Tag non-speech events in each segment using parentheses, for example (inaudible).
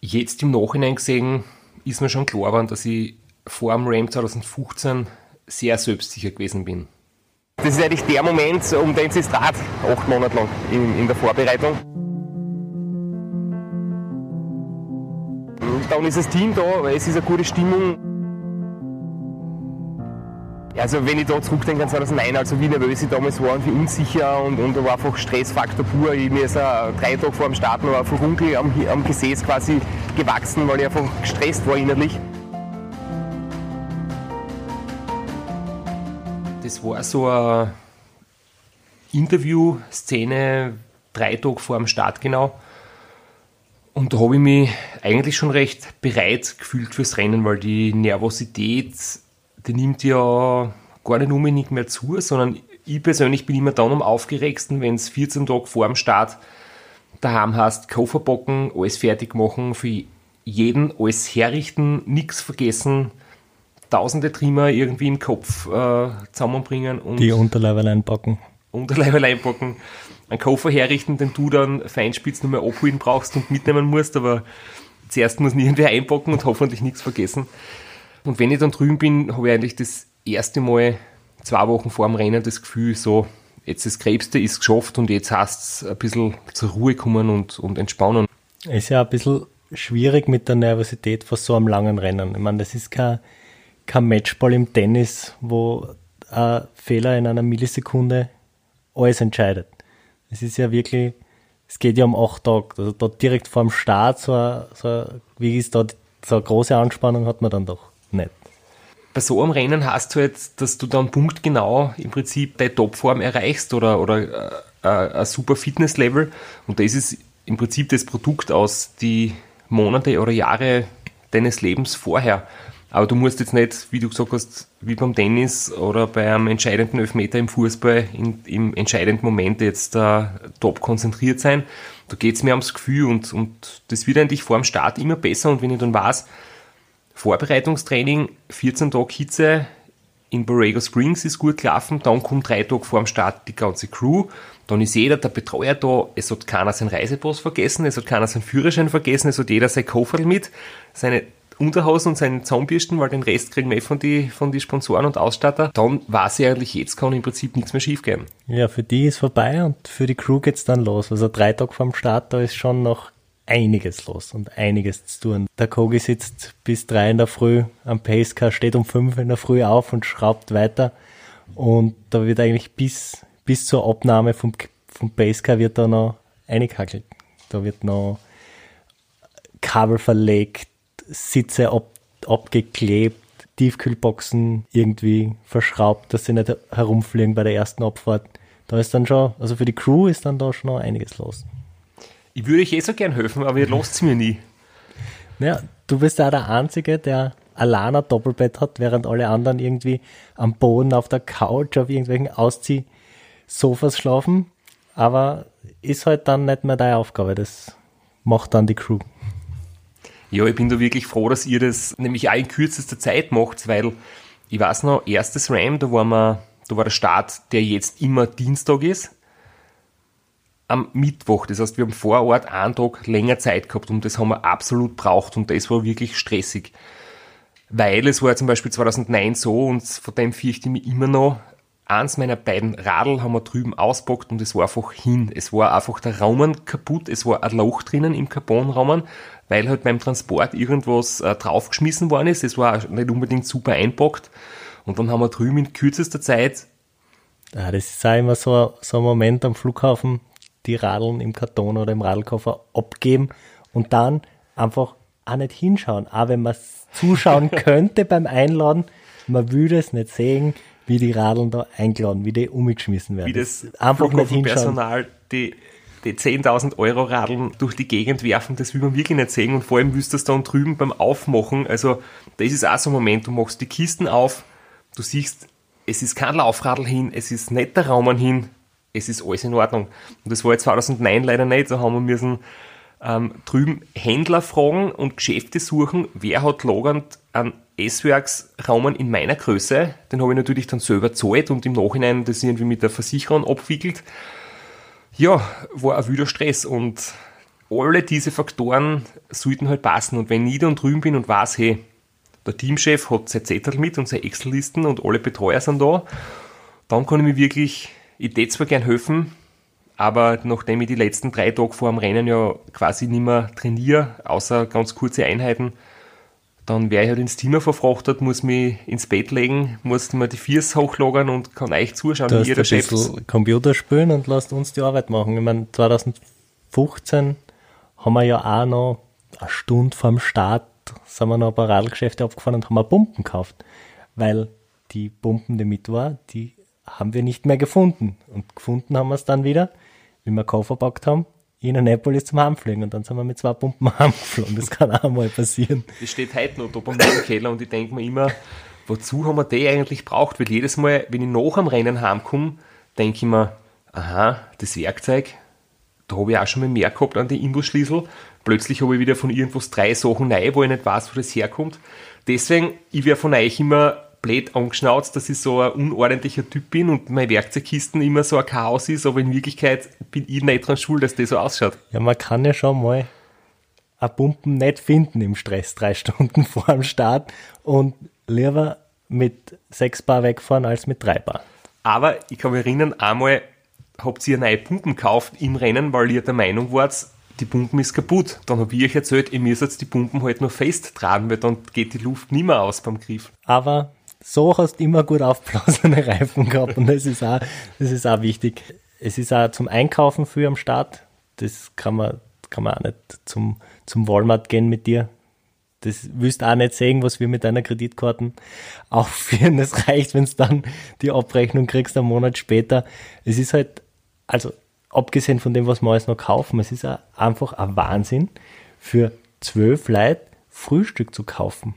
jetzt im Nachhinein gesehen ist mir schon klar geworden, dass ich vor dem Ram 2015 sehr selbstsicher gewesen bin. Das ist eigentlich der Moment, um den es dreht, acht Monate lang in, in der Vorbereitung. Dann ist das Team da, es ist eine gute Stimmung. Also wenn ich da zurückdenke an 2009, also wie nervös ich damals war und wie unsicher und, und da war einfach Stressfaktor pur. Ich, mir ist uh, drei Tage vor dem Start noch ein Furunkel am, am Gesäß quasi gewachsen, weil ich einfach gestresst war innerlich. Das war so eine Interview-Szene, drei Tage vor dem Start genau. Und da habe ich mich eigentlich schon recht bereit gefühlt fürs Rennen, weil die Nervosität, die nimmt ja gar nicht unbedingt mehr zu, sondern ich persönlich bin immer dann am aufgeregsten, wenn es 14 Tage vor dem Start daheim hast, Koffer bocken, alles fertig machen, für jeden alles herrichten, nichts vergessen, tausende Trimmer irgendwie im Kopf äh, zusammenbringen und die Unterleibe einpacken. Unterleibe einpacken, einen Koffer herrichten, den du dann feinspitz nur mehr abholen brauchst und mitnehmen musst, aber zuerst muss irgendwer einpacken und hoffentlich nichts vergessen. Und wenn ich dann drüben bin, habe ich eigentlich das erste Mal zwei Wochen vor dem Rennen das Gefühl, so, jetzt das Krebste ist geschafft und jetzt heißt es ein bisschen zur Ruhe kommen und, und entspannen. Ist ja ein bisschen schwierig mit der Nervosität vor so einem langen Rennen. Ich meine, das ist kein kein Matchball im Tennis, wo ein Fehler in einer Millisekunde alles entscheidet. Es ist ja wirklich, es geht ja um acht Tage. Also da direkt vor dem Start, so, so wie ist da so eine große Anspannung hat man dann doch nicht. Bei so einem Rennen hast du jetzt, dass du dann punktgenau im Prinzip deine Topform erreichst oder, oder äh, ein super Fitnesslevel und das ist im Prinzip das Produkt aus die Monate oder Jahre deines Lebens vorher. Aber du musst jetzt nicht, wie du gesagt hast, wie beim Tennis oder bei einem entscheidenden Elfmeter im Fußball in, im entscheidenden Moment jetzt äh, top konzentriert sein. Da geht es mir ums Gefühl und, und das wird eigentlich vor dem Start immer besser. Und wenn ich dann weiß, Vorbereitungstraining, 14 Tage Hitze in Borrego Springs ist gut gelaufen, dann kommt drei Tage vor dem Start die ganze Crew, dann ist jeder der Betreuer da, es hat keiner seinen Reisepass vergessen, es hat keiner seinen Führerschein vergessen, es hat jeder sein Koffer mit, seine Unterhosen und seinen Zahnbürsten, weil den Rest kriegen wir eh von die, von die Sponsoren und Ausstatter. Dann weiß ich eigentlich, jetzt kann im Prinzip nichts mehr schief gehen. Ja, für die ist vorbei und für die Crew geht's dann los. Also drei Tage vorm Start, da ist schon noch einiges los und einiges zu tun. Der Kogi sitzt bis drei in der Früh am Pacecar, steht um fünf in der Früh auf und schraubt weiter. Und da wird eigentlich bis, bis zur Abnahme vom, vom Pacecar wird da noch eingehackelt. Da wird noch Kabel verlegt, Sitze ab, abgeklebt, Tiefkühlboxen irgendwie verschraubt, dass sie nicht herumfliegen bei der ersten Abfahrt. Da ist dann schon, also für die Crew ist dann da schon noch einiges los. Ich würde euch eh so gern helfen, aber ihr (laughs) lasst es mir nie. Ja, du bist ja der Einzige, der ein Doppelbett hat, während alle anderen irgendwie am Boden, auf der Couch, auf irgendwelchen Ausziehsofas schlafen. Aber ist halt dann nicht mehr deine Aufgabe. Das macht dann die Crew. Ja, ich bin da wirklich froh, dass ihr das nämlich auch in kürzester Zeit macht, weil ich weiß noch, erstes Ram, da war, wir, da war der Start, der jetzt immer Dienstag ist, am Mittwoch. Das heißt, wir haben vor Ort einen Tag länger Zeit gehabt und das haben wir absolut braucht und das war wirklich stressig. Weil es war zum Beispiel 2009 so und von dem fürchte ich mich immer noch, eins meiner beiden Radl haben wir drüben auspackt und es war einfach hin. Es war einfach der Rahmen kaputt, es war ein Loch drinnen im Carbonrahmen, weil halt beim Transport irgendwas äh, draufgeschmissen worden ist. Es war nicht unbedingt super einpackt. Und dann haben wir drüben in kürzester Zeit. Ja, das ist auch immer so, so ein Moment am Flughafen, die Radeln im Karton oder im Radlkoffer abgeben und dann einfach auch nicht hinschauen. Auch wenn man zuschauen (laughs) könnte beim Einladen, man würde es nicht sehen, wie die Radeln da eingeladen, wie die umgeschmissen werden. Wie das einfach nicht hinschauen. Personal die die 10.000 Euro Radeln durch die Gegend werfen, das will man wirklich nicht sehen und vor allem willst du das dann drüben beim Aufmachen, also das ist auch so ein Moment, du machst die Kisten auf, du siehst, es ist kein Laufradl hin, es ist nicht der Raum hin, es ist alles in Ordnung. Und das war jetzt 2009 leider nicht, da haben wir müssen ähm, drüben Händler fragen und Geschäfte suchen, wer hat lagernd einen S-Werks-Raumen in meiner Größe, den habe ich natürlich dann selber zahlt und im Nachhinein das irgendwie mit der Versicherung abwickelt. Ja, war ein wilder Stress. Und alle diese Faktoren sollten halt passen. Und wenn ich da drüben bin und weiß, hey, der Teamchef hat sein Zettel mit und seine Excel-Listen und alle Betreuer sind da, dann kann ich mir wirklich, ich tät zwar gern helfen, aber nachdem ich die letzten drei Tage vor dem Rennen ja quasi nicht mehr trainiere, außer ganz kurze Einheiten, dann wäre ich halt ins Zimmer verfrachtet, muss mich ins Bett legen, muss mir die Füße hochlagern und kann euch zuschauen, Du wie ihr Chef bisschen Computer spielen und lasst uns die Arbeit machen. Ich meine, 2015 haben wir ja auch noch eine Stunde vorm Start sind wir noch Radlgeschäfte abgefahren und haben eine Pumpen gekauft. Weil die Pumpen, die mit war, die haben wir nicht mehr gefunden. Und gefunden haben wir es dann wieder, wie wir Koffer gepackt haben, in Annapolis zum Heimfliegen. Und dann sind wir mit zwei Pumpen (laughs) heimgeflogen. Das kann auch mal passieren. Das steht heute noch da bei mir Keller und ich denke mir immer, wozu haben wir die eigentlich braucht? Weil jedes Mal, wenn ich nach am Rennen heimkomme, denke ich mir, aha, das Werkzeug, da habe ich auch schon mal mehr gehabt an die Imbusschlüssel. Plötzlich habe ich wieder von irgendwas drei Sachen neu, wo ich nicht weiß, wo das herkommt. Deswegen, ich wäre von euch immer blöd angeschnauzt, dass ich so ein unordentlicher Typ bin und meine Werkzeugkisten immer so ein Chaos ist, aber in Wirklichkeit bin ich nicht dran schuld, dass das so ausschaut. Ja, man kann ja schon mal eine Pumpen nicht finden im Stress, drei (laughs) Stunden vor dem Start und lieber mit sechs Bar wegfahren als mit drei Bar. Aber ich kann mich erinnern, einmal habt ihr neue Pumpen gekauft im Rennen, weil ihr der Meinung wart, die Pumpen ist kaputt. Dann habe ich euch erzählt, ihr müsst jetzt die Pumpen halt nur festtragen, weil dann geht die Luft nicht mehr aus beim Griff. Aber so hast du immer gut aufblasene (laughs) Reifen gehabt und das ist auch, das ist auch wichtig. Es ist auch zum Einkaufen für am Start. Das kann man, kann man auch nicht zum, zum Walmart gehen mit dir. Das willst auch nicht sehen, was wir mit deiner Kreditkarten (laughs) aufführen. Das reicht, wenn du dann die Abrechnung kriegst einen Monat später. Es ist halt, also abgesehen von dem, was wir alles noch kaufen, es ist einfach ein Wahnsinn, für zwölf Leute Frühstück zu kaufen.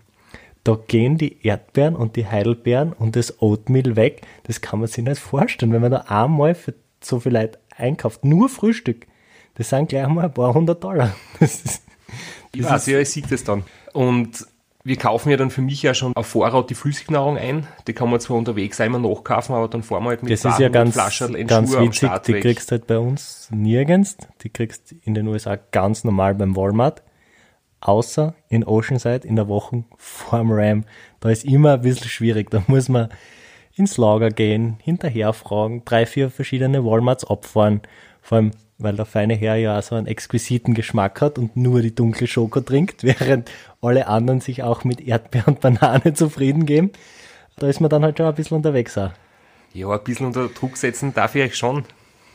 Da gehen die Erdbeeren und die Heidelbeeren und das Oatmeal weg. Das kann man sich nicht vorstellen, wenn man da einmal für so viel Leute einkauft. Nur Frühstück. Das sind gleich mal ein paar hundert Dollar. (laughs) Das ist, Ich weiß, ja, ich sehe das dann. Und wir kaufen ja dann für mich ja schon auf Vorrat die Flüssignahrung ein. Die kann man zwar unterwegs einmal nachkaufen, aber dann fahren wir halt mit das ist ja ganz, Flaschen ganz Schuhe witzig. Die weg. kriegst halt bei uns nirgends. Die kriegst in den USA ganz normal beim Walmart. Außer in Oceanside in der Woche vorm Ram. Da ist immer ein bisschen schwierig. Da muss man ins Lager gehen, hinterher fragen, drei, vier verschiedene Walmarts abfahren. Vor allem, weil der feine Herr ja auch so einen exquisiten Geschmack hat und nur die dunkle Schoko trinkt, (laughs) während alle anderen sich auch mit Erdbeer und Banane zufrieden geben. Da ist man dann halt schon ein bisschen unterwegs auch. Ja, ein bisschen unter Druck setzen darf ich euch schon.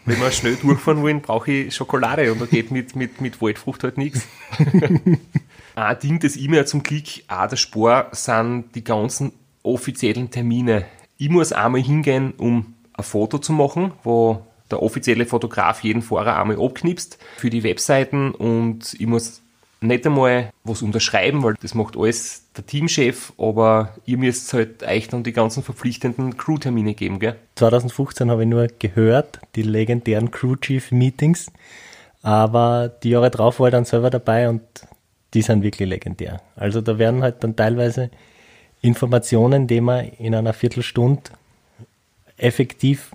Wenn wir schnell durchfahren wollen, brauche ich Schokolade und da geht mit, mit, mit Waldfrucht halt nichts. (laughs) Ein Ding, das ich mir zum Glück auch der Spor sind die ganzen offiziellen Termine. Ich muss einmal hingehen, um ein Foto zu machen, wo der offizielle Fotograf jeden Fahrer einmal abknipst für die Webseiten und ich muss nicht einmal was unterschreiben, weil das macht alles der Teamchef, aber ihr müsst halt euch dann die ganzen verpflichtenden Crew-Termine geben, gell? 2015 habe ich nur gehört, die legendären Crew Chief Meetings, aber die Jahre drauf war ich dann selber dabei und die sind wirklich legendär. Also da werden halt dann teilweise Informationen, die man in einer Viertelstunde effektiv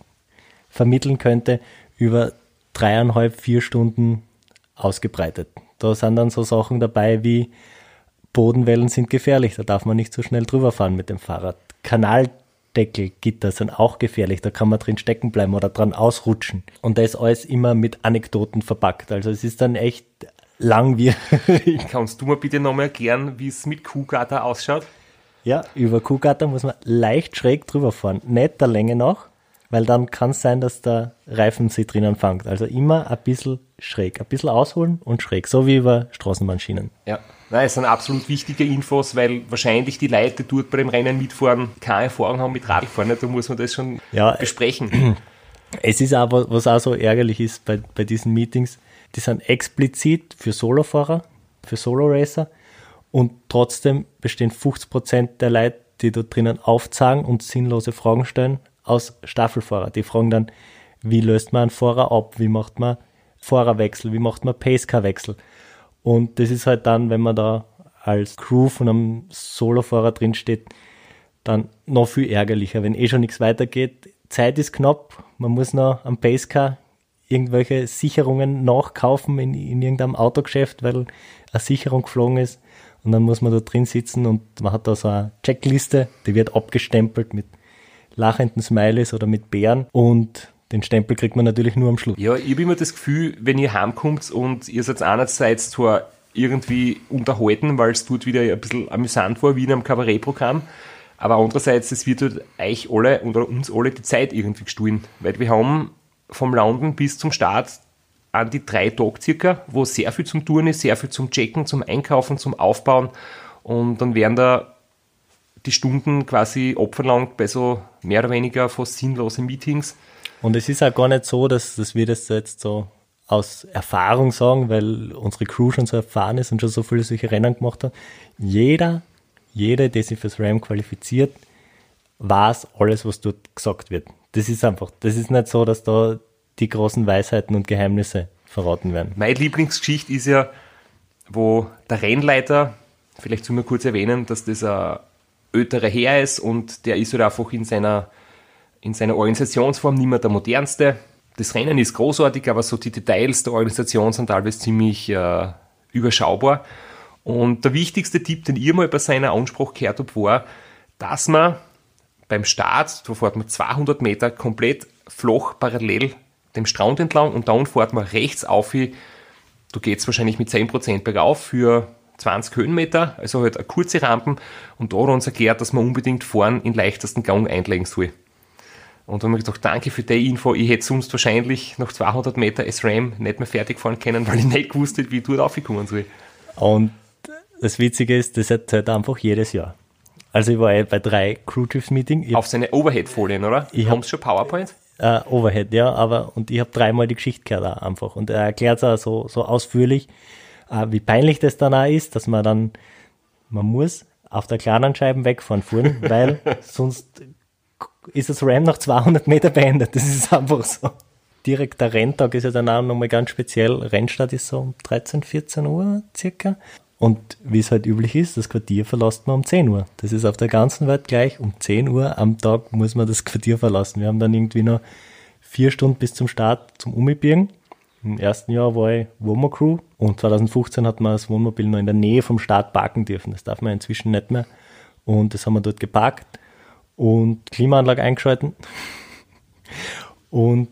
vermitteln könnte, über dreieinhalb, vier Stunden ausgebreitet. Da sind dann so Sachen dabei wie Bodenwellen sind gefährlich, da darf man nicht so schnell drüber fahren mit dem Fahrrad. Kanaldeckelgitter sind auch gefährlich, da kann man drin stecken bleiben oder dran ausrutschen. Und da ist alles immer mit Anekdoten verpackt. Also es ist dann echt langwierig. (laughs) Kannst du mir bitte nochmal erklären, wie es mit Kuhgatter ausschaut? Ja, über Kuhgatter muss man leicht schräg drüber fahren. Nicht der Länge nach, weil dann kann es sein, dass der Reifen sich drinnen fängt. Also immer ein bisschen schräg. Ein bisschen ausholen und schräg. So wie über Straßenbahnschienen. Ja. Nein, es sind absolut wichtige Infos, weil wahrscheinlich die Leute, dort bei dem Rennen mitfahren, keine Erfahrung haben mit Radfahren. Da muss man das schon Ja, besprechen. (clears throat) Es ist aber, was auch so ärgerlich ist bei, bei diesen Meetings, die sind explizit für Solofahrer, für Solo-Racer und trotzdem bestehen 50% der Leute, die dort drinnen aufzeigen und sinnlose Fragen stellen, aus Staffelfahrer. Die fragen dann, wie löst man einen Fahrer ab, wie macht man Fahrerwechsel, wie macht man Pacecar-Wechsel. Und das ist halt dann, wenn man da als Crew von einem Solofahrer drin steht, dann noch viel ärgerlicher, wenn eh schon nichts weitergeht. Zeit ist knapp, man muss noch am Pacecar irgendwelche Sicherungen nachkaufen in, in irgendeinem Autogeschäft, weil eine Sicherung geflogen ist. Und dann muss man da drin sitzen und man hat da so eine Checkliste, die wird abgestempelt mit lachenden Smileys oder mit Bären und den Stempel kriegt man natürlich nur am Schluss. Ja, ich habe immer das Gefühl, wenn ihr heimkommt und ihr seid einerseits zwar irgendwie unterhalten, weil es dort wieder ein bisschen amüsant war, wie in einem Kabarettprogramm, aber andererseits, es wird halt euch alle oder uns alle die Zeit irgendwie gestohlen, weil wir haben vom Landen bis zum Start an die drei Tage circa, wo sehr viel zum Tun ist, sehr viel zum Checken, zum Einkaufen, zum Aufbauen und dann werden da die Stunden quasi abverlangt bei so mehr oder weniger fast sinnlosen Meetings. Und es ist auch gar nicht so, dass, dass wir das jetzt so aus Erfahrung sagen, weil unsere Crew schon so erfahren ist und schon so viele solche Rennen gemacht hat. Jeder, jeder, der sich fürs RAM qualifiziert, weiß alles, was dort gesagt wird. Das ist einfach, das ist nicht so, dass da die großen Weisheiten und Geheimnisse verraten werden. Meine Lieblingsgeschichte ist ja, wo der Rennleiter, vielleicht zu mir kurz erwähnen, dass das ein älterer Herr ist und der ist halt einfach in seiner, in seiner Organisationsform nicht mehr der modernste. Das Rennen ist großartig, aber so die Details der Organisation sind teilweise ziemlich äh, überschaubar. Und der wichtigste Tipp, den ihr mal bei seiner Ansprache gehört habt, war, dass man beim Start, da fährt man 200 Meter komplett flach parallel dem Strand entlang und dann fährt man rechts auf, du gehst wahrscheinlich mit 10% bergauf für 20 Höhenmeter, also halt eine kurze Rampen und da hat er uns erklärt, dass man unbedingt vorn in leichtesten Gang einlegen soll. Und dann habe ich gedacht, danke für die Info, ich hätte sonst wahrscheinlich nach 200 Meter SRAM nicht mehr fertig fahren können, weil ich nicht gewusst hätte, wie ich dort aufgekommen soll. Und das Witzige ist, das hat halt einfach jedes Jahr. Also ich war bei drei Crew Chiefs Meeting. Auf seine Overhead-Folien, oder? Ich Haben schon PowerPoint? Äh, Overhead, ja, aber und ich habe dreimal die Geschichte gehört auch einfach. Und er erklärt es auch so, so ausführlich, wie peinlich das dann auch ist, dass man dann, man muss auf der kleinen Scheiben wegfahren fuhren, (laughs) weil sonst ist das Ram nach 200 Meter beendet. Das ist einfach so. Direkt der Renntag ist ja dann auch nochmal ganz speziell. Rennstart ist so um 13, 14 Uhr circa. Und wie es halt üblich ist, das Quartier verlässt man um 10 Uhr. Das ist auf der ganzen Welt gleich. Um 10 Uhr am Tag muss man das Quartier verlassen. Wir haben dann irgendwie noch vier Stunden bis zum Start zum Umibirgen. Im ersten Jahr war ich Wohnmobil-Crew und 2015 hat man das Wohnmobil noch in der Nähe vom Start parken dürfen. Das darf man inzwischen nicht mehr. Und das haben wir dort geparkt und Klimaanlage eingeschalten. Und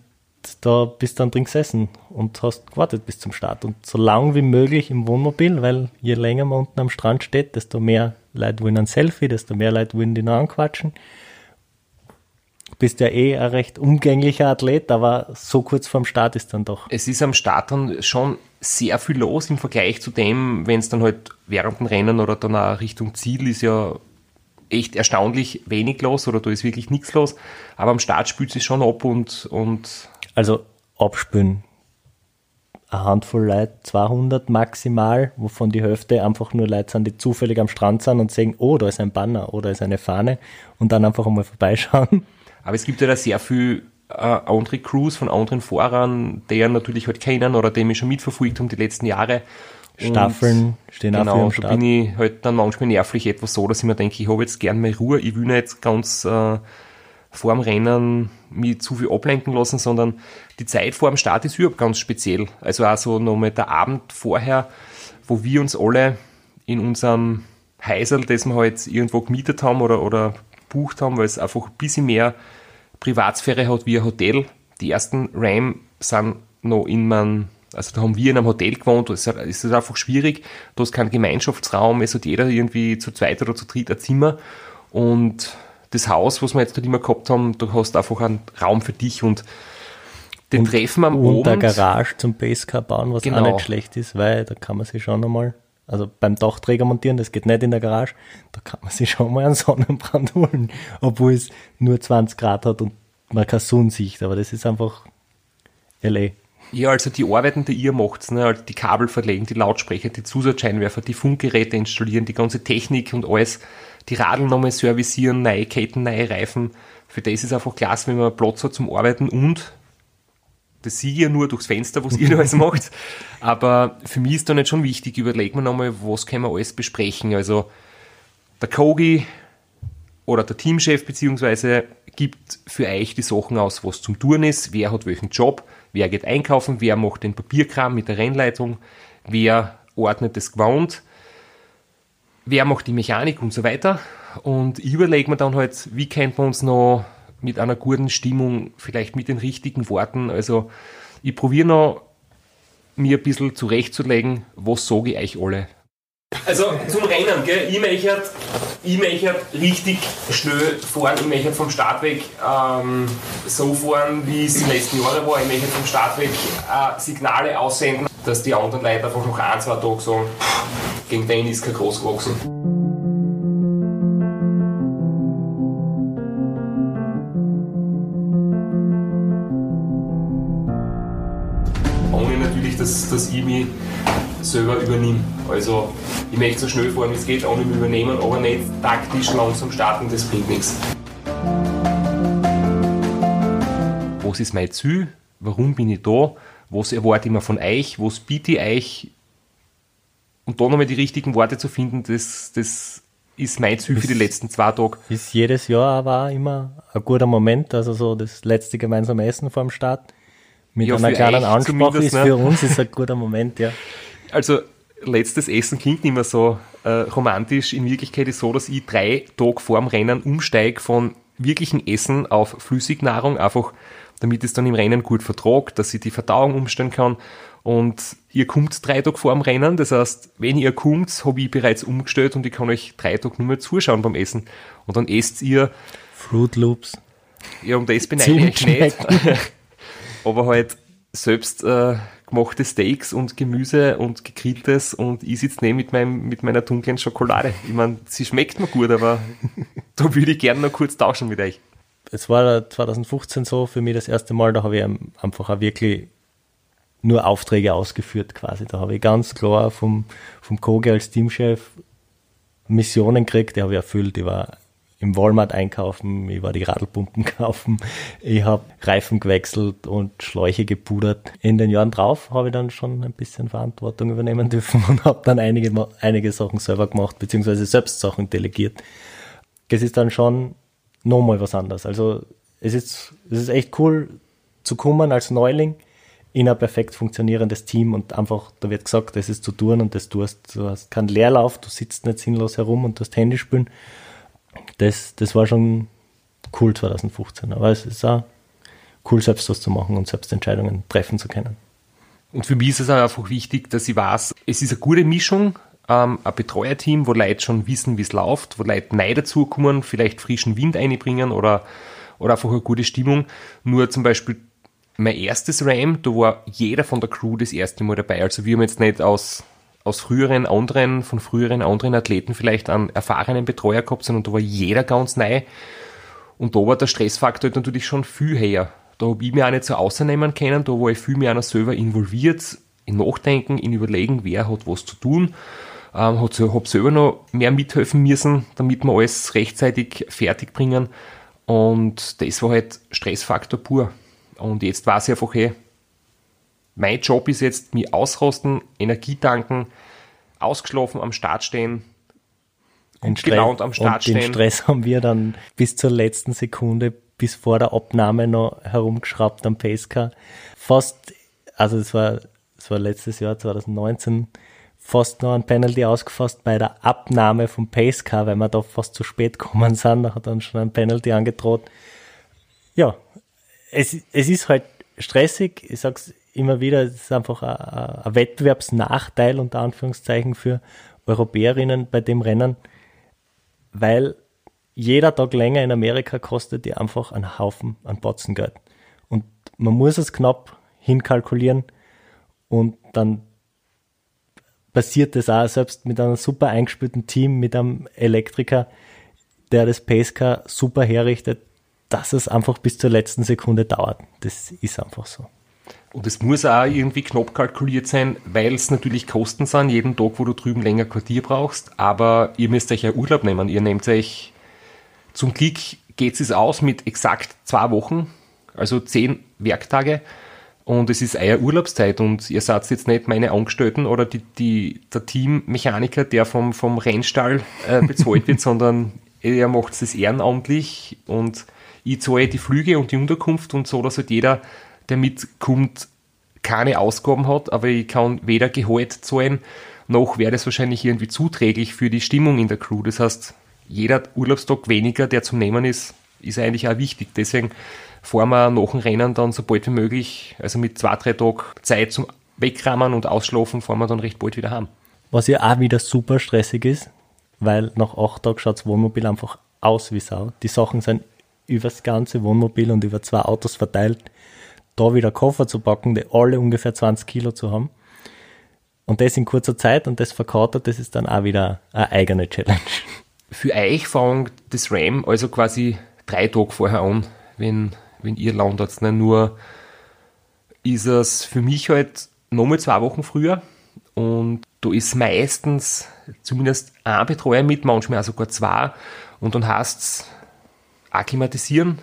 da bist du dann drin gesessen und hast gewartet bis zum Start. Und so lang wie möglich im Wohnmobil, weil je länger man unten am Strand steht, desto mehr Leute wollen ein Selfie, desto mehr Leute wollen die noch anquatschen. Du bist ja eh ein recht umgänglicher Athlet, aber so kurz vorm Start ist dann doch. Es ist am Start dann schon sehr viel los im Vergleich zu dem, wenn es dann halt während dem Rennen oder dann auch Richtung Ziel ist ja echt erstaunlich wenig los oder da ist wirklich nichts los. Aber am Start spült sich schon ab und, und also abspülen. Eine Handvoll Leute, 200 maximal, wovon die Hälfte einfach nur Leute sind, die zufällig am Strand sind und sehen, oh, da ist ein Banner oder ist eine Fahne und dann einfach einmal vorbeischauen. Aber es gibt ja da sehr viel äh, andere Crews von anderen Fahrern, deren natürlich halt kennen oder die mich schon mitverfolgt haben die letzten Jahre. Staffeln stehen genau, am Start. da bin ich halt dann manchmal nervlich etwas so, dass ich mir denke, ich habe jetzt gern mehr Ruhe, ich will nicht ganz äh, vor dem Rennen mich zu viel ablenken lassen, sondern die Zeit vor dem Start ist überhaupt ganz speziell. Also auch so nochmal der Abend vorher, wo wir uns alle in unserem Heisel, das wir halt irgendwo gemietet haben oder, oder bucht haben, weil es einfach ein bisschen mehr Privatsphäre hat wie ein Hotel. Die ersten Ram sind noch in meinem also da haben wir in einem Hotel gewohnt, da ist es einfach schwierig, da ist kein Gemeinschaftsraum, es hat jeder irgendwie zu zweit oder zu dritt ein Zimmer und das Haus, was wir jetzt dort immer gehabt haben, du hast einfach einen Raum für dich und den und, Treffen am und Abend. Und Garage zum Basecar bauen, was Genau. auch nicht schlecht ist, weil da kann man sich schon einmal, also beim Dachträger montieren, das geht nicht in der Garage, da kann man (laughs) sich schon mal einen Sonnenbrand holen, obwohl es nur 20 Grad hat und man keine Sonnensicht, aber das ist einfach LA. Ja, also die Arbeiten, die ihr macht, ne, halt die Kabel verlegen, die Lautsprecher, die Zusatzscheinwerfer, die Funkgeräte installieren, die ganze Technik und alles, die Radl nochmal servicieren, neue Ketten, neue Reifen. Für das ist einfach klasse, wenn man Platz hat zum Arbeiten und das sehe ich ja nur durchs Fenster, was ihr alles macht. Aber für mich ist da nicht schon wichtig, überlegen wir nochmal, was können wir alles besprechen. Also der Kogi oder der Teamchef beziehungsweise gibt für euch die Sachen aus, was zum Tun ist, wer hat welchen Job, wer geht einkaufen, wer macht den Papierkram mit der Rennleitung, wer ordnet das Gewohnt, wer macht die Mechanik und so weiter. Und ich überlege mir dann halt, wie könnte man uns noch mit einer guten Stimmung, vielleicht mit den richtigen Worten, also ich probiere noch, mir ein bisschen zurechtzulegen, was sage ich euch alle. Also zum Rennen, gell? ich möchte ich möchte richtig schnell fahren, ich möchte vom Start weg ähm, so fahren, wie es die letzten Jahre war, ich möchte vom Start weg äh, Signale aussenden, dass die anderen Leute einfach noch ein, zwei Tage sagen, gegen den ist kein groß gewachsen. Dass, dass ich mich selber übernehme. Also ich möchte so schnell fahren, wie es geht, ohne mich übernehmen, aber nicht taktisch langsam starten, das bringt nichts. Was ist mein Ziel? Warum bin ich da? Was erwarte ich mir von euch? Was biete ich euch? Und da nochmal die richtigen Worte zu finden, das, das ist mein Ziel für die letzten zwei Tage. Ist jedes Jahr aber immer ein guter Moment, also so das letzte gemeinsame Essen vor dem Start. Mit ja, einer kleinen Ansprache ist ne? für uns ist ein guter Moment, ja. (laughs) Also letztes Essen klingt nicht mehr so äh, romantisch. In Wirklichkeit ist es so, dass ich drei Tage vorm Rennen umsteige von wirklichen Essen auf Flüssignahrung, einfach damit es dann im Rennen gut vertragt, dass ich die Verdauung umstellen kann. Und ihr kommt drei Tage vor dem Rennen, das heißt, wenn ihr kommt, habe ich bereits umgestellt und ich kann euch drei Tage nur mehr zuschauen beim Essen. Und dann esst ihr Fruit Loops. Ja, um das beneide ich nicht. (laughs) Aber halt selbst äh, gemachte Steaks und Gemüse und gegrilltes und ich sitze neben mit, meinem, mit meiner dunklen Schokolade. Ich meine, sie schmeckt mir gut, aber (laughs) da würde ich gerne noch kurz tauschen mit euch. Es war 2015 so für mich das erste Mal, da habe ich einfach auch wirklich nur Aufträge ausgeführt quasi. Da habe ich ganz klar vom, vom Koge als Teamchef Missionen gekriegt, die habe ich erfüllt. Ich war im Walmart einkaufen, ich war die Radlpumpen (laughs) kaufen, ich habe Reifen gewechselt und Schläuche gepudert. In den Jahren drauf habe ich dann schon ein bisschen Verantwortung übernehmen dürfen (laughs) und habe dann einige, einige Sachen selber gemacht, beziehungsweise selbst Sachen delegiert. Es ist dann schon nochmal was anderes. Also es ist, es ist echt cool zu kommen als Neuling in ein perfekt funktionierendes Team und einfach, da wird gesagt, das ist zu tun und das tust. Du hast keinen Leerlauf, du sitzt nicht sinnlos herum und tust Handy spielen das, das war schon cool 2015. Aber es ist auch cool, selbst was zu machen und selbst Entscheidungen treffen zu können. Und für mich ist es auch einfach wichtig, dass ich weiß, es ist eine gute Mischung, ähm, ein Betreuerteam, wo Leute schon wissen, wie es läuft, wo Leute neu dazukommen, vielleicht frischen Wind einbringen oder, oder einfach eine gute Stimmung. Nur zum Beispiel mein erstes Ram, da war jeder von der Crew das erste Mal dabei. Also wir haben jetzt nicht aus aus früheren anderen, von früheren anderen Athleten vielleicht einen erfahrenen Betreuer gehabt und da war jeder ganz neu. Und da war der Stressfaktor halt natürlich schon viel höher. Da habe ich mich auch nicht so außernehmen können, da war ich viel mehr einer selber involviert, in Nachdenken, in Überlegen, wer hat was zu tun. Ähm, habe selber noch mehr mithelfen müssen, damit wir alles rechtzeitig fertig bringen. Und das war halt Stressfaktor pur. Und jetzt weiß ich einfach, hey, mein Job ist jetzt, mich ausrosten, Energie tanken, ausgeschlafen am Start stehen, und gelaunt am Start und stehen. Den Stress haben wir dann bis zur letzten Sekunde, bis vor der Abnahme noch herumgeschraubt am Pacecar. Fast, also es war, es war letztes Jahr, 2019, fast noch ein Penalty ausgefasst bei der Abnahme vom Pacecar, weil wir da fast zu spät gekommen sind. Da hat dann schon ein Penalty angedroht. Ja, es, es ist halt stressig. Ich sag's immer wieder, es ist einfach ein, ein Wettbewerbsnachteil unter Anführungszeichen für Europäerinnen bei dem Rennen, weil jeder Tag länger in Amerika kostet die einfach einen Haufen an Batzengeld. Und man muss es knapp hinkalkulieren und dann passiert das auch selbst mit einem super eingespielten Team, mit einem Elektriker, der das Pacecar super herrichtet, dass es einfach bis zur letzten Sekunde dauert. Das ist einfach so. Und es muss auch irgendwie knapp kalkuliert sein, weil es natürlich Kosten sind, jeden Tag, wo du drüben länger Quartier brauchst. Aber ihr müsst euch ja Urlaub nehmen. Ihr nehmt euch, zum Glück geht es aus mit exakt zwei Wochen, also zehn Werktage. Und es ist euer Urlaubszeit und ihr seid jetzt nicht meine Angestellten oder die, die, der Teammechaniker, der vom, vom Rennstall äh, bezahlt wird, (laughs) sondern er macht es ehrenamtlich und ich zahle die Flüge und die Unterkunft und so, dass halt jeder, der mitkommt, keine Ausgaben hat, aber ich kann weder Gehalt zahlen, noch wäre das wahrscheinlich irgendwie zuträglich für die Stimmung in der Crew. Das heißt, jeder Urlaubstag weniger, der zum Nehmen ist, ist eigentlich auch wichtig. Deswegen fahren wir nach dem Rennen dann so bald wie möglich, also mit zwei, drei Tagen Zeit zum Wegrammen und Ausschlafen, fahren wir dann recht bald wieder heim. Was ja auch wieder super stressig ist, weil nach acht Tagen schaut das Wohnmobil einfach aus wie Sau. Die Sachen sind übers ganze Wohnmobil und über zwei Autos verteilt. Da wieder Koffer zu packen, die alle ungefähr 20 Kilo zu haben. Und das in kurzer Zeit und das verkatert, das ist dann auch wieder eine eigene Challenge. Für euch fängt das RAM also quasi drei Tage vorher an, wenn, wenn ihr landet. Nicht nur ist es für mich halt nochmal zwei Wochen früher und da ist meistens zumindest ein Betreuer mit, manchmal auch sogar zwei und dann heißt es akklimatisieren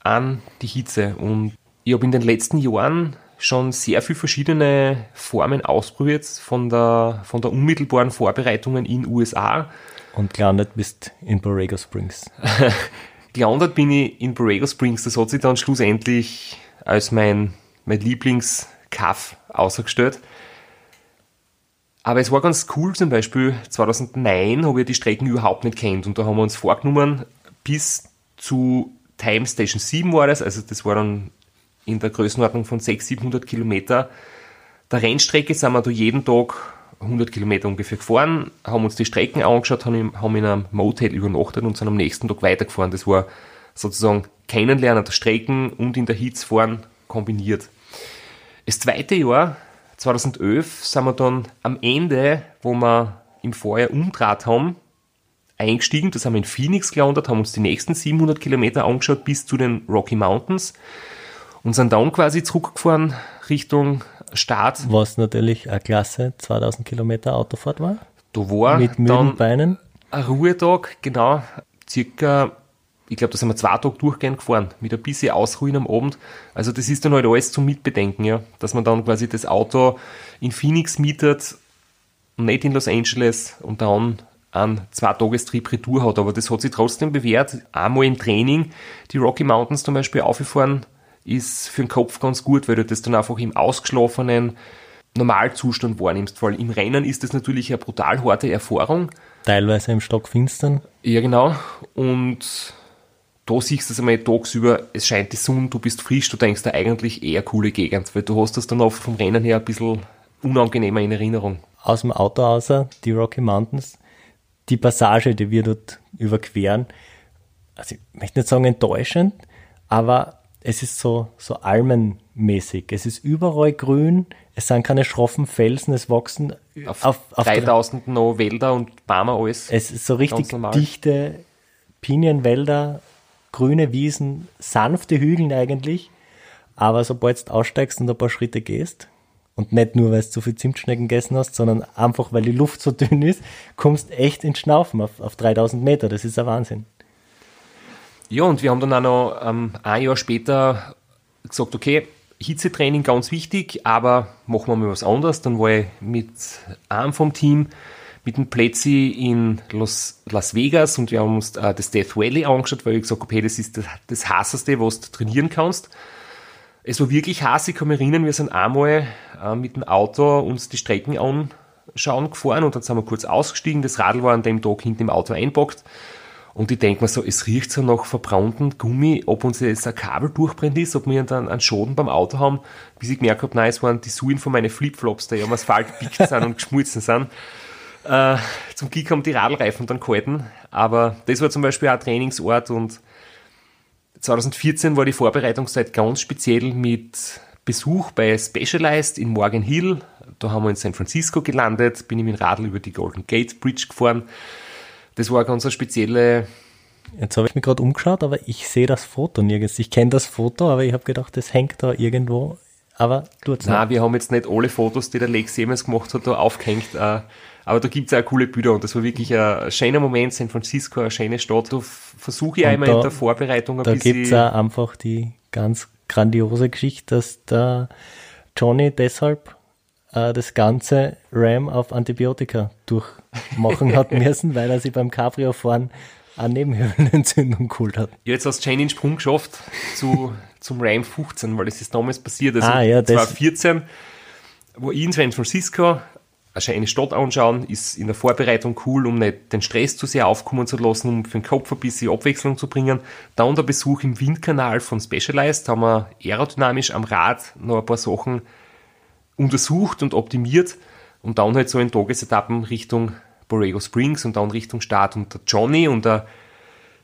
an die Hitze und ich habe in den letzten Jahren schon sehr viele verschiedene Formen ausprobiert, von der, von der unmittelbaren Vorbereitungen in USA. Und gelandet bist in Borrego Springs. (laughs) gelandet bin ich in Borrego Springs. Das hat sich dann schlussendlich als mein, mein Lieblingskaff ausgestellt. Aber es war ganz cool, zum Beispiel 2009 habe ich die Strecken überhaupt nicht kennt und da haben wir uns vorgenommen, bis zu Time Station 7 war das, also das war dann in der Größenordnung von 600, 700 Kilometer. Der Rennstrecke sind wir da jeden Tag 100 Kilometer ungefähr gefahren, haben uns die Strecken angeschaut, haben in einem Motel übernachtet und sind am nächsten Tag weitergefahren. Das war sozusagen Kennenlernen der Strecken und in der Hitze fahren kombiniert. Das zweite Jahr, 2011, sind wir dann am Ende, wo wir im Vorjahr umdraht haben, eingestiegen. Das haben wir in Phoenix gelandet, haben uns die nächsten 700 Kilometer angeschaut bis zu den Rocky Mountains und sind dann quasi zurückgefahren Richtung Start. Was natürlich eine klasse 2000 Kilometer Autofahrt war. Da war mit müden Beinen. ein Ruhetag, genau, circa, ich glaube, da sind wir zwei Tage durchgehend gefahren, mit ein bisschen Ausruhen am Abend. Also das ist dann halt alles zum Mitbedenken, ja, dass man dann quasi das Auto in Phoenix mietet und nicht in Los Angeles und dann einen Zwei-Tagestrip Retour hat. Aber das hat sich trotzdem bewährt. Einmal im Training die Rocky Mountains zum Beispiel aufgefahren, ist für den Kopf ganz gut, weil du das dann einfach im ausgeschlafenen Normalzustand wahrnimmst. Weil im Rennen ist das natürlich eine brutal harte Erfahrung. Teilweise im Stockfinstern. Ja, genau. Und da siehst du es einmal tagsüber, es scheint die Sonne, du bist frisch, du denkst da eigentlich eher coole Gegend, weil du hast das dann oft vom Rennen her ein bisschen unangenehmer in Erinnerung. Aus dem Auto außer die Rocky Mountains die Passage, die wir dort überqueren, also ich möchte nicht sagen enttäuschend, aber es ist so, so almenmäßig. Es ist überall grün, es sind keine schroffen Felsen, es wachsen auf, auf, auf 3000 noch Wälder und Bäume alles. Es ist so richtig dichte Pinienwälder, grüne Wiesen, sanfte Hügel eigentlich. Aber sobald du aussteigst und ein paar Schritte gehst, und nicht nur, weil du zu viel Zimtschnecken gegessen hast, sondern einfach, weil die Luft so dünn ist, kommst echt ins Schnaufen auf, auf 3000 Meter. Das ist ein Wahnsinn. Ja, und wir haben dann auch noch ähm, ein Jahr später gesagt, okay, Hitzetraining ganz wichtig, aber machen wir mal was anderes. Dann war ich mit einem vom Team mit dem Plätzi in Los, Las Vegas und wir haben uns äh, das Death Valley angeschaut, weil ich gesagt habe, hey, das ist das, das Hasseste, was du trainieren kannst. Es war wirklich heiß. Ich kann mich erinnern, wir sind einmal äh, mit dem Auto uns die Strecken anschauen gefahren und dann sind wir kurz ausgestiegen. Das Radl war an dem Tag hinten im Auto einpackt. Und ich denke mir so, es riecht so nach verbrannten Gummi, ob uns jetzt ein Kabel durchbrennt ist, ob wir dann einen Schaden beim Auto haben, bis ich gemerkt habe, nein, es waren die Suhen von meinen Flipflops, die am Asphalt gepickt sind und geschmolzen sind. Äh, zum Glück haben die Radlreifen dann gehalten, aber das war zum Beispiel auch ein Trainingsort und 2014 war die Vorbereitungszeit ganz speziell mit Besuch bei Specialized in Morgan Hill. Da haben wir in San Francisco gelandet, bin ich mit dem Radl über die Golden Gate Bridge gefahren. Das war ganz eine spezielle. Jetzt habe ich mich gerade umgeschaut, aber ich sehe das Foto nirgends. Ich kenne das Foto, aber ich habe gedacht, das hängt da irgendwo. Aber tut's Nein, nicht. wir haben jetzt nicht alle Fotos, die der Lex jemals gemacht hat, da aufgehängt. Äh, aber da gibt es auch coole Bilder und das war wirklich ein schöner Moment. San Francisco, eine schöne Stadt. Da versuche ich und einmal da, in der Vorbereitung ein da bisschen. Da gibt es auch einfach die ganz grandiose Geschichte, dass der Johnny deshalb äh, das ganze RAM auf Antibiotika durchmachen hat (laughs) müssen, weil er sich beim Cabrio-Fahren eine Nebenhöhlenentzündung geholt hat. Ja, jetzt hast du einen Sprung geschafft zu, zum Ram 15, weil es ist damals passiert. Also Ah, ja, das- 2014, wo ich in San Francisco eine schöne Stadt anschauen, ist in der Vorbereitung cool, um nicht den Stress zu sehr aufkommen zu lassen, um für den Kopf ein bisschen Abwechslung zu bringen. Dann der Besuch im Windkanal von Specialized, haben wir aerodynamisch am Rad noch ein paar Sachen untersucht und optimiert und dann halt so in Tagesetappen Richtung Borrego Springs und dann Richtung Start. Und der Johnny und der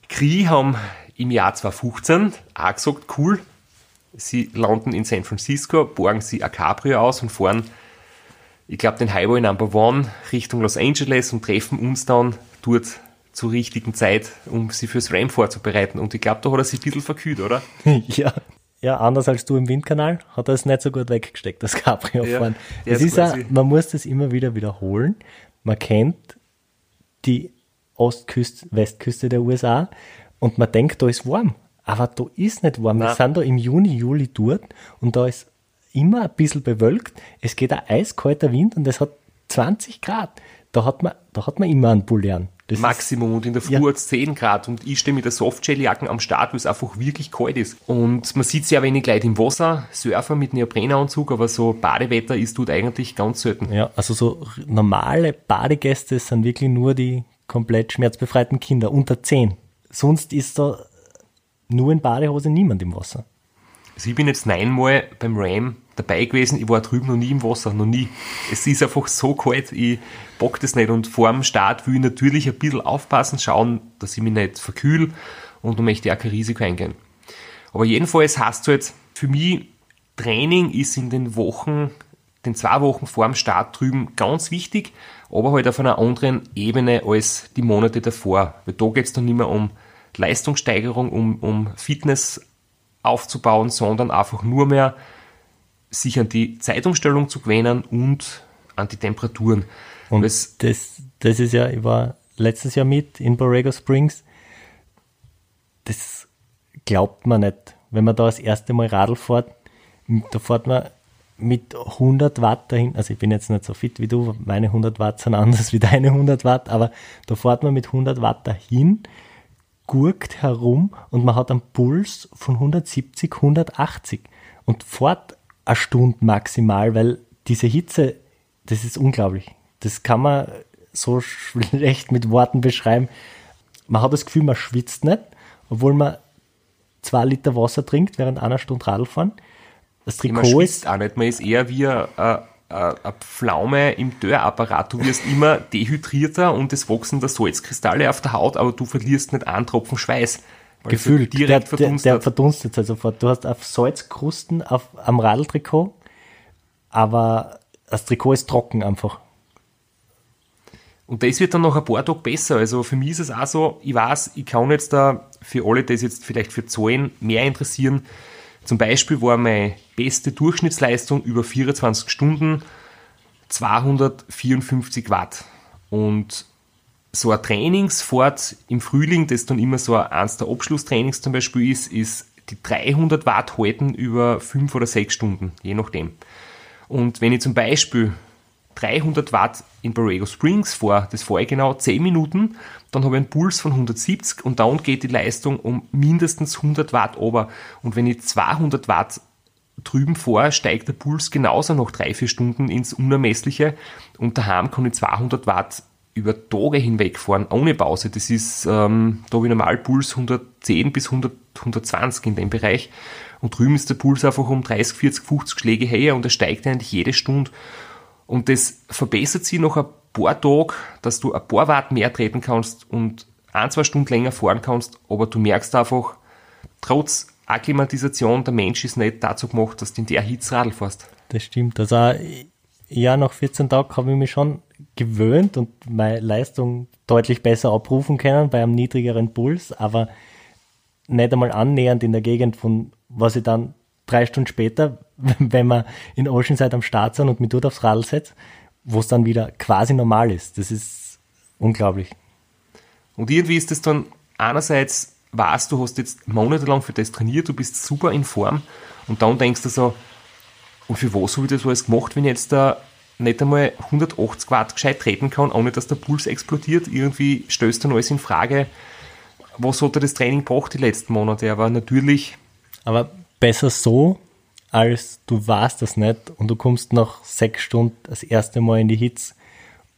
Cree haben im Jahr 2015 auch gesagt, cool, sie landen in San Francisco, borgen sie ein Cabrio aus und fahren, ich glaube, den Highway Number One Richtung Los Angeles und treffen uns dann dort zur richtigen Zeit, um sie fürs Ram vorzubereiten. Und ich glaube, da hat er sich ein bisschen verkühlt, oder? (laughs) ja. Ja, anders als du im Windkanal hat er es nicht so gut weggesteckt, das Cabrio Ja, ist quasi- man muss das immer wieder wiederholen. Man kennt die Ostküste, Westküste der USA und man denkt, da ist warm. Aber da ist nicht warm. Wir Nein. sind da im Juni, Juli dort und da ist immer ein bisschen bewölkt. Es geht ein eiskalter Wind und es hat 20 Grad. Da hat man, da hat man immer einen Bullian. Das Maximum und in der Früh Ja. hat es 10 Grad und ich stehe mit der Softshell-Jacken am Start, weil es einfach wirklich kalt ist. Und man sieht sehr wenig Leute im Wasser, Surfer mit Neoprenanzug, aber so Badewetter ist dort eigentlich ganz selten. Ja, also so normale Badegäste sind wirklich nur die komplett schmerzbefreiten Kinder unter 10. Sonst ist da nur in Badehose niemand im Wasser. Also ich bin jetzt neunmal beim Ram dabei gewesen, ich war drüben noch nie im Wasser, noch nie. Es ist einfach so kalt, ich bock das nicht und vor dem Start will ich natürlich ein bisschen aufpassen, schauen, dass ich mich nicht verkühl und da möchte ich auch kein Risiko eingehen. Aber jedenfalls heißt es halt, für mich, Training ist in den Wochen, den zwei Wochen vor dem Start drüben ganz wichtig, aber halt auf einer anderen Ebene als die Monate davor. Weil da geht es dann nicht mehr um Leistungssteigerung, um, um Fitness aufzubauen, sondern einfach nur mehr sich an die Zeitumstellung zu gewöhnen und an die Temperaturen. Und das, das ist ja, ich war letztes Jahr mit in Borrego Springs. Das glaubt man nicht. Wenn man da das erste Mal Radl fährt, da fährt man mit 100 Watt dahin. Also ich bin jetzt nicht so fit wie du, meine 100 Watt sind anders (laughs) wie deine 100 Watt, aber da fährt man mit 100 Watt dahin, gurkt herum und man hat einen Puls von 170, 180 und fährt eine Stunde maximal, weil diese Hitze, das ist unglaublich. Das kann man so schlecht mit Worten beschreiben. Man hat das Gefühl, man schwitzt nicht, obwohl man zwei Liter Wasser trinkt während einer Stunde Radl fahren. Das man Trikot schwitzt ist, auch nicht, man ist eher wie eine, eine, eine Pflaume im Dörrapparat. Du wirst immer dehydrierter und es wachsen da Salzkristalle auf der Haut, aber du verlierst nicht einen Tropfen Schweiß. gefühlt, der, direkt der, der verdunstet. verdunstet halt sofort. Du hast auf Salzkrusten auf, am Radltrikot, aber das Trikot ist trocken einfach. Und das wird dann noch ein paar Tage besser. Also für mich ist es auch so, ich weiß, ich kann jetzt da für alle, die es jetzt vielleicht für Zahlen mehr interessieren, zum Beispiel war meine beste Durchschnittsleistung über 24 Stunden 254 Watt. Und so eine Trainingsfahrt im Frühling, das dann immer so eins der Abschlusstrainings zum Beispiel ist, ist die 300 Watt halten über fünf oder sechs Stunden, je nachdem. Und wenn ich zum Beispiel 300 Watt in Borrego Springs fahre, das fahre ich genau 10 Minuten, dann habe ich einen Puls von 170 und dann geht die Leistung um mindestens 100 Watt runter. Und wenn ich 200 Watt drüben fahre, steigt der Puls genauso nach 3-4 Stunden ins Unermessliche und daheim kann ich 200 Watt über Tage hinweg fahren, ohne Pause. Das ist, ähm, da habe ich Normalpuls 110 bis 100, 120 in dem Bereich. Und drüben ist der Puls einfach um 30, 40, 50 Schläge her und er steigt eigentlich jede Stunde. Und das verbessert sich noch ein paar Tage, dass du ein paar Watt mehr treten kannst und ein, zwei Stunden länger fahren kannst, aber du merkst einfach, trotz Akklimatisation, der Mensch ist nicht dazu gemacht, dass du in der Hitze Radl fährst. Das stimmt. Also ja, nach 14 Tagen habe ich mich schon gewöhnt und meine Leistung deutlich besser abrufen können bei einem niedrigeren Puls, aber nicht einmal annähernd in der Gegend von was ich dann drei Stunden später, (laughs) wenn wir in Oceanside am Start sind und mich dort aufs Radl setze, wo es dann wieder quasi normal ist. Das ist unglaublich. Und irgendwie ist es dann einerseits, weißt du, hast jetzt monatelang für das trainiert, du bist super in Form und dann denkst du so, und für was habe ich das alles gemacht, wenn ich jetzt da nicht einmal 180 Watt gescheit treten kann, ohne dass der Puls explodiert? Irgendwie stößt dann alles in Frage. was hat er das Training gebracht die letzten Monate? Aber natürlich. Aber besser so, als du warst das nicht und du kommst nach sechs Stunden das erste Mal in die Hits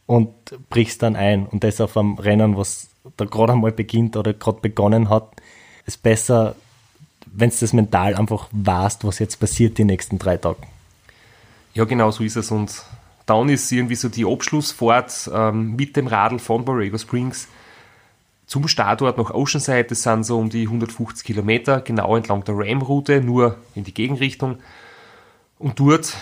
und brichst dann ein. Und das auf einem Rennen, was da gerade einmal beginnt oder gerade begonnen hat, ist besser, wenn es das mental einfach weißt, was jetzt passiert die nächsten drei Tage. Ja, genau so ist es. Und dann ist irgendwie so die Abschlussfahrt ähm, mit dem Radl von Borrego Springs zum Startort nach Oceanside. Das sind so um die 150 Kilometer, genau entlang der Ram-Route, nur in die Gegenrichtung. Und dort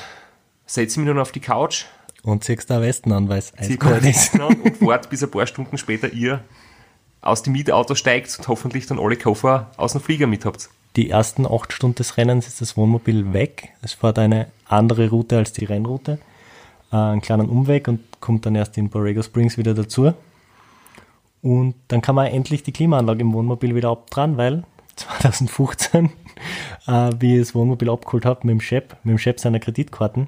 setze ich mich dann auf die Couch. Und ziehst da Westen an, weil es eiskalt ist. An und fahrt, bis ein paar Stunden später ihr aus dem Mietauto steigt und hoffentlich dann alle Koffer aus dem Flieger mit habt. Die ersten acht Stunden des Rennens ist das Wohnmobil weg. Es fährt eine andere Route als die Rennroute. Äh, einen kleinen Umweg und kommt dann erst in Borrego Springs wieder dazu. Und dann kann man endlich die Klimaanlage im Wohnmobil wieder abdran, weil (laughs) 2015, äh, wie ich das Wohnmobil abgeholt habe mit dem Chef, mit dem Chef seiner Kreditkarten,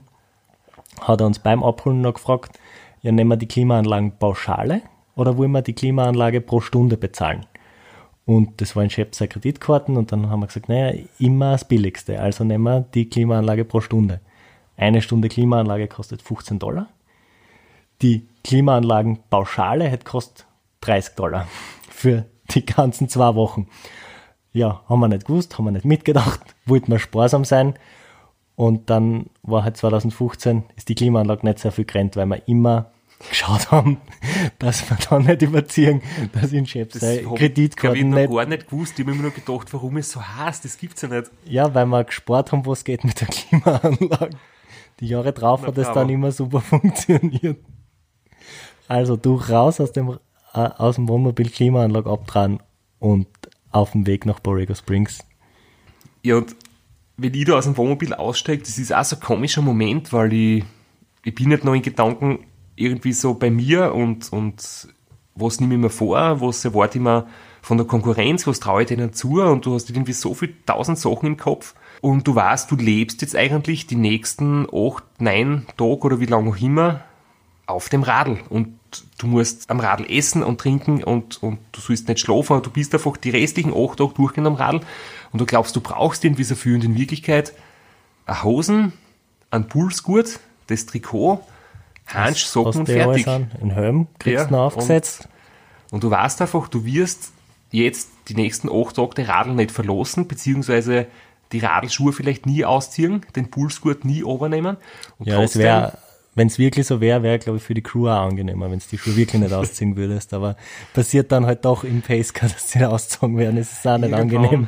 hat er uns beim Abholen noch gefragt, ja, nehmen wir die Klimaanlagen pauschale oder wollen wir die Klimaanlage pro Stunde bezahlen? Und das war ein Chef seiner Kreditkarten und dann haben wir gesagt, naja, immer das Billigste, also nehmen wir die Klimaanlage pro Stunde. Eine Stunde Klimaanlage kostet 15 Dollar. Die Klimaanlagenpauschale hätte kostet 30 Dollar für die ganzen zwei Wochen. Ja, haben wir nicht gewusst, haben wir nicht mitgedacht, wollten wir sparsam sein. Und dann war halt 2015, ist die Klimaanlage nicht sehr viel gerannt, weil wir immer geschaut (laughs) haben, dass wir da nicht überziehen, dass in Chef sei Kreditkarten nicht... Ich gar nicht gewusst, ich habe mir nur gedacht, warum es so heißt, das gibt's ja nicht. Ja, weil wir gespart haben, was geht mit der Klimaanlage. Die Jahre drauf Na, hat es dann immer super (laughs) funktioniert. Also du raus aus dem, aus dem Wohnmobil Klimaanlage abtragen und auf dem Weg nach Borrego Springs. Ja, und wenn ich da aus dem Wohnmobil aussteige, das ist auch so ein komischer Moment, weil ich, ich bin nicht noch in Gedanken irgendwie so bei mir und, und was nehme ich mir vor, was erwarte ich mir von der Konkurrenz, was traue ich denen zu? Und du hast irgendwie so viel tausend Sachen im Kopf. Und du weißt, du lebst jetzt eigentlich die nächsten acht, neun Tage oder wie lange auch immer auf dem Radl. Und du musst am Radl essen und trinken und, und du sollst nicht schlafen du bist einfach die restlichen acht Tage durchgehend am Radl und du glaubst, du brauchst irgendwie so viel und in Wirklichkeit eine Hosen, ein Pulsgurt, das Trikot, Hansch, Socken und fertig. An, in Helm kriegst du ja, aufgesetzt. Und, und, du weißt einfach, du wirst jetzt die nächsten acht Tage die Radl nicht verlassen, beziehungsweise die Radlschuhe vielleicht nie ausziehen, den Pulsgurt nie übernehmen. Und ja, es wäre, wenn es wirklich so wäre, wäre, glaube ich, für die Crew auch angenehmer, wenn es die Schuhe wirklich nicht (laughs) ausziehen würdest. Aber passiert dann halt doch im Pacecar, (laughs) dass sie ausgezogen werden. Es ist auch nicht Irgendwann, angenehm.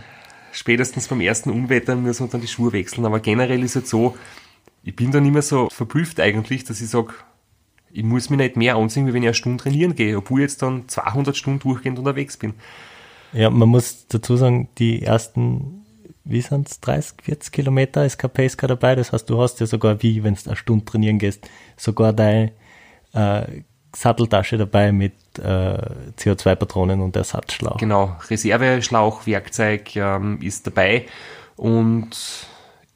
Spätestens beim ersten Unwetter müssen wir dann die Schuhe wechseln. Aber generell ist es so, ich bin dann immer so verblüfft eigentlich, dass ich sage, ich muss mich nicht mehr anziehen, wie wenn ich eine Stunde trainieren gehe, obwohl ich jetzt dann 200 Stunden durchgehend unterwegs bin. Ja, man muss dazu sagen, die ersten, wie sind es, 30, 40 Kilometer ist kein Pacecar dabei. Das heißt, du hast ja sogar, wie wenn du eine Stunde trainieren gehst, sogar deine äh, Satteltasche dabei mit äh, CO2-Patronen und Ersatzschlauch. Genau, Reserveschlauch, Werkzeug ähm, ist dabei und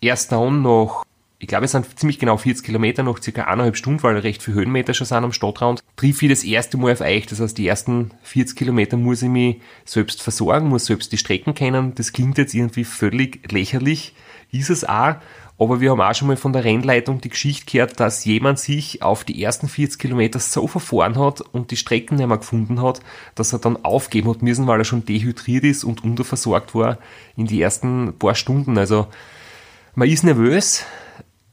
erst dann noch ich glaube, es sind ziemlich genau 40 Kilometer, noch circa eineinhalb Stunden, weil recht viele Höhenmeter schon sind am Stadtrand. Triff ich das erste Mal auf euch. Das heißt, die ersten 40 Kilometer muss ich mich selbst versorgen, muss selbst die Strecken kennen. Das klingt jetzt irgendwie völlig lächerlich, ist es auch. Aber wir haben auch schon mal von der Rennleitung die Geschichte gehört, dass jemand sich auf die ersten 40 Kilometer so verfahren hat und die Strecken nicht mehr gefunden hat, dass er dann aufgeben hat müssen, weil er schon dehydriert ist und unterversorgt war in die ersten paar Stunden. Also man ist nervös,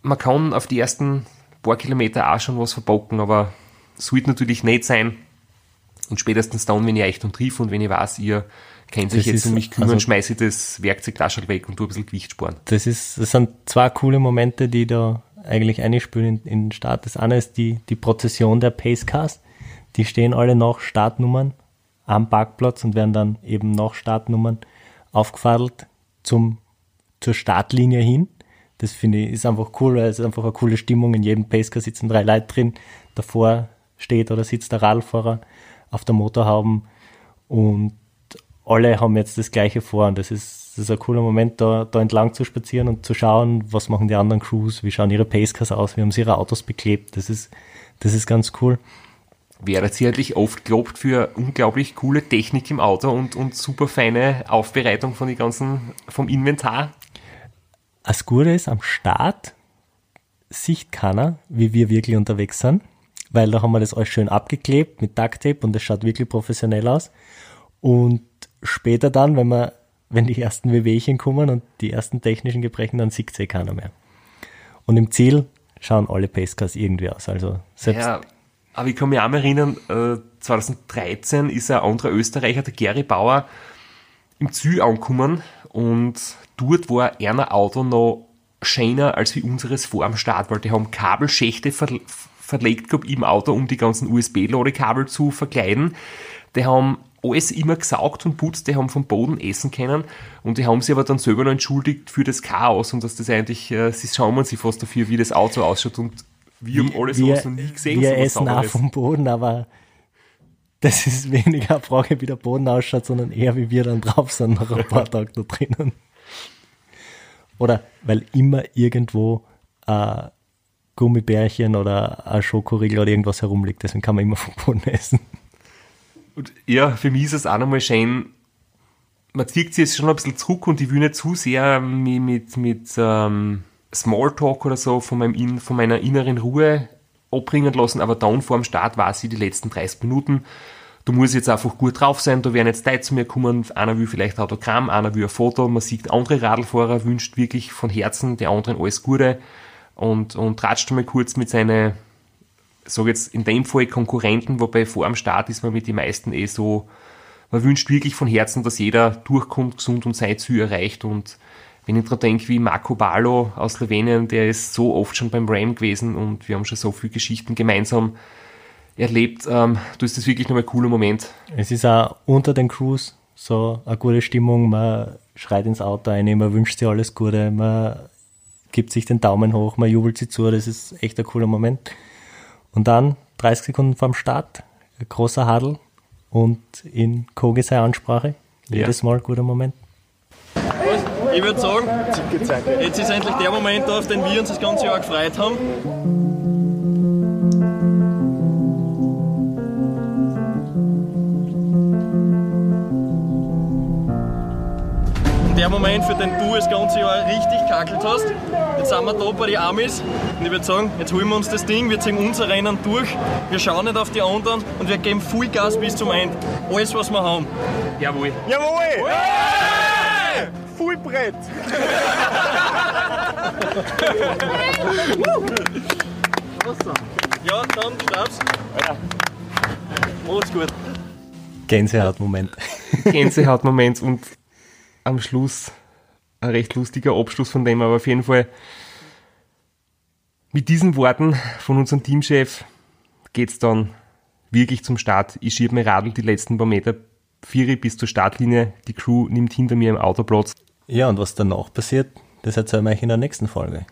man kann auf die ersten paar Kilometer auch schon was verbocken, aber sollte natürlich nicht sein. Und spätestens dann, wenn ich euch dann triff und wenn ich weiß, ihr kennt sich jetzt um mich kümmern, also, schmeiße ich das Werkzeug da schon weg und tue ein bisschen Gewicht sparen. Das ist, das sind zwei coole Momente, die da eigentlich einspielen in, in den Start. Das eine ist die, die Prozession der Pacecars. Die stehen alle nach Startnummern am Parkplatz und werden dann eben nach Startnummern aufgefadelt zum, zur Startlinie hin. Das finde ich ist einfach cool, weil es ist einfach eine coole Stimmung. In jedem Pacecar sitzen drei Leute drin. Davor steht oder sitzt der Radfahrer auf der Motorhaube und alle haben jetzt das Gleiche vor. Und das ist, das ist ein cooler Moment, da, da entlang zu spazieren und zu schauen, was machen die anderen Crews, wie schauen ihre Pacecars aus, wie haben sie ihre Autos beklebt. Das ist, das ist ganz cool. Wäre sicherlich oft gelobt für unglaublich coole Technik im Auto und, und super feine Aufbereitung von die ganzen, vom Inventar. Gute ist, am Start sieht keiner, wie wir wirklich unterwegs sind, weil da haben wir das alles schön abgeklebt mit Ducktape und das schaut wirklich professionell aus. Und später dann, wenn wir, wenn die ersten Wehwehchen kommen und die ersten technischen Gebrechen, dann sieht eh keiner mehr. Und im Ziel schauen alle Pacecars irgendwie aus. Also selbst Ja, aber ich kann mich auch mal erinnern, äh, 2013 ist ein anderer Österreicher, der Gary Bauer, im Ziel angekommen und dort war einer Auto noch schöner als wie unseres vor am Start, weil die haben Kabelschächte ver verlegt gehabt im Auto, um die ganzen USB-Ladekabel zu verkleiden. Die haben alles immer gesaugt und putzt, die haben vom Boden essen können und die haben sich aber dann selber noch entschuldigt für das Chaos und dass das eigentlich, äh, sie schauen sich fast dafür, wie das Auto ausschaut und wir haben alles wir, sowas noch nie gesehen. wir essen auch vom Boden, aber das ist weniger eine Frage, wie der Boden ausschaut, sondern eher, wie wir dann drauf sind nach ein paar (laughs) Tagen da drinnen. Oder weil immer irgendwo ein Gummibärchen oder ein Schokoriegel oder irgendwas herumliegt, deswegen kann man immer vom Boden essen. Und ja, für mich ist es auch nochmal schön, man zieht sich jetzt schon ein bisschen zurück und ich will nicht zu sehr mit, mit, mit ähm, Smalltalk oder so von, meinem In, von meiner inneren Ruhe abbringen lassen, aber dann vor dem Start war sie die letzten 30 Minuten. Du musst jetzt einfach gut drauf sein, da werden jetzt Leute zu mir kommen, einer will vielleicht Autogramm, einer will ein Foto, man sieht andere Radlfahrer, wünscht wirklich von Herzen der anderen alles Gute und, und tratscht mal kurz mit seinen sage jetzt in dem Fall Konkurrenten, wobei vor dem Start ist man mit den meisten eh so, man wünscht wirklich von Herzen, dass jeder durchkommt, gesund und sein Ziel erreicht und wenn ich daran denke, wie Marco Ballo aus Slowenien, der ist so oft schon beim Ram gewesen und wir haben schon so viele Geschichten gemeinsam erlebt, ähm, du ist das wirklich nochmal ein cooler Moment. Es ist auch unter den Crews so eine gute Stimmung, man schreit ins Auto ein, man wünscht sich alles Gute, man gibt sich den Daumen hoch, man jubelt sie zu, das ist echt ein cooler Moment. Und dann 30 Sekunden vorm Start, großer Hadel und in Kogi seine Ansprache. Jedes Mal guter Moment. Ich würde sagen, jetzt ist endlich der Moment da, auf den wir uns das ganze Jahr gefreut haben. Und Der Moment, für den du das ganze Jahr richtig kackelt hast. Jetzt sind wir da bei den Amis und ich würde sagen, jetzt holen wir uns das Ding, wir ziehen unser Rennen durch, wir schauen nicht auf die anderen und wir geben Vollgas bis zum Ende. Alles, was wir haben. Jawohl. Jawohl! Fullbrett! Ja, dann start's. Macht's gut. Gänsehautmoment. (laughs) Gänsehautmoment und am Schluss ein recht lustiger Abschluss von dem, aber auf jeden Fall mit diesen Worten von unserem Teamchef geht's dann wirklich zum Start. Ich schiebe mir Radl die letzten paar Meter, vier bis zur Startlinie, die Crew nimmt hinter mir im Auto Platz. Ja, und was danach passiert, das erzählen wir euch in der nächsten Folge.